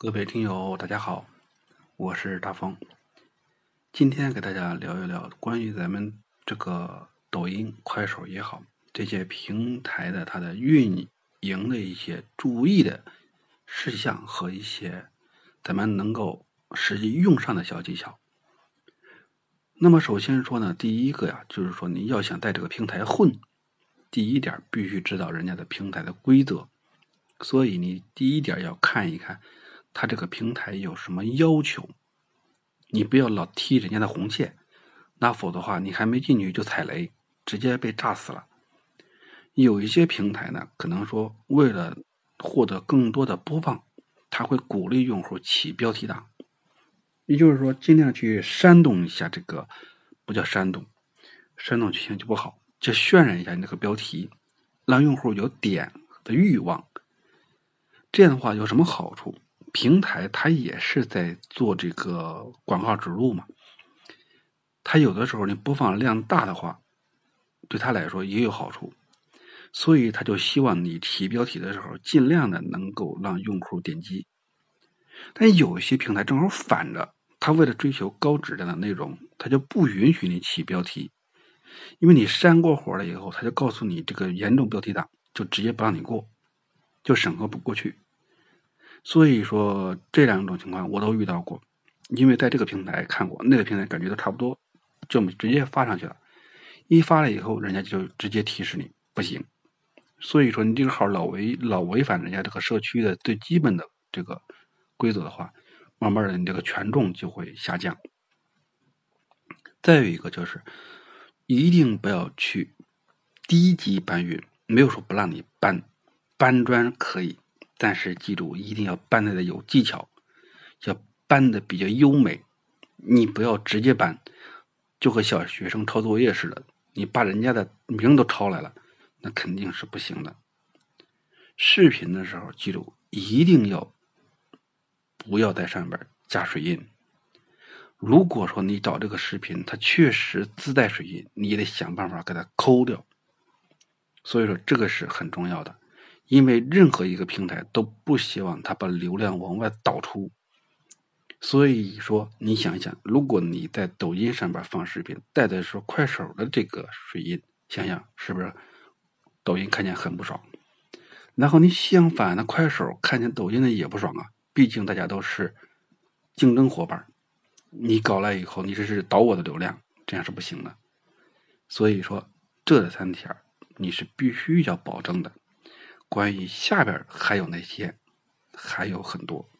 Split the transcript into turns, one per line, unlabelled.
各位听友，大家好，我是大风。今天给大家聊一聊关于咱们这个抖音、快手也好，这些平台的它的运营的一些注意的事项和一些咱们能够实际用上的小技巧。那么首先说呢，第一个呀，就是说你要想在这个平台混，第一点必须知道人家的平台的规则，所以你第一点要看一看。他这个平台有什么要求？你不要老踢人家的红线，那否则的话，你还没进去就踩雷，直接被炸死了。有一些平台呢，可能说为了获得更多的播放，他会鼓励用户起标题党，也就是说，尽量去煽动一下这个，不叫煽动，煽动剧情就不好，就渲染一下你这个标题，让用户有点的欲望。这样的话有什么好处？平台它也是在做这个广告植入嘛，它有的时候你播放量大的话，对他来说也有好处，所以他就希望你提标题的时候尽量的能够让用户点击。但有些平台正好反着，他为了追求高质量的内容，他就不允许你起标题，因为你删过火了以后，他就告诉你这个严重标题党，就直接不让你过，就审核不过去。所以说这两种情况我都遇到过，因为在这个平台看过，那个平台感觉都差不多，就直接发上去了。一发了以后，人家就直接提示你不行。所以说你这个号老违老违反人家这个社区的最基本的这个规则的话，慢慢的你这个权重就会下降。再有一个就是，一定不要去低级搬运，没有说不让你搬，搬砖可以。但是记住，一定要搬的有技巧，要搬的比较优美。你不要直接搬，就和小学生抄作业似的，你把人家的名都抄来了，那肯定是不行的。视频的时候，记住一定要不要在上边加水印。如果说你找这个视频，它确实自带水印，你也得想办法给它抠掉。所以说，这个是很重要的。因为任何一个平台都不希望它把流量往外导出，所以说你想一想，如果你在抖音上边放视频，带的是快手的这个水印，想想是不是抖音看见很不爽？然后你相反的快手看见抖音的也不爽啊，毕竟大家都是竞争伙伴，你搞来以后你这是导我的流量，这样是不行的。所以说这三条你是必须要保证的。关于下边还有那些，还有很多。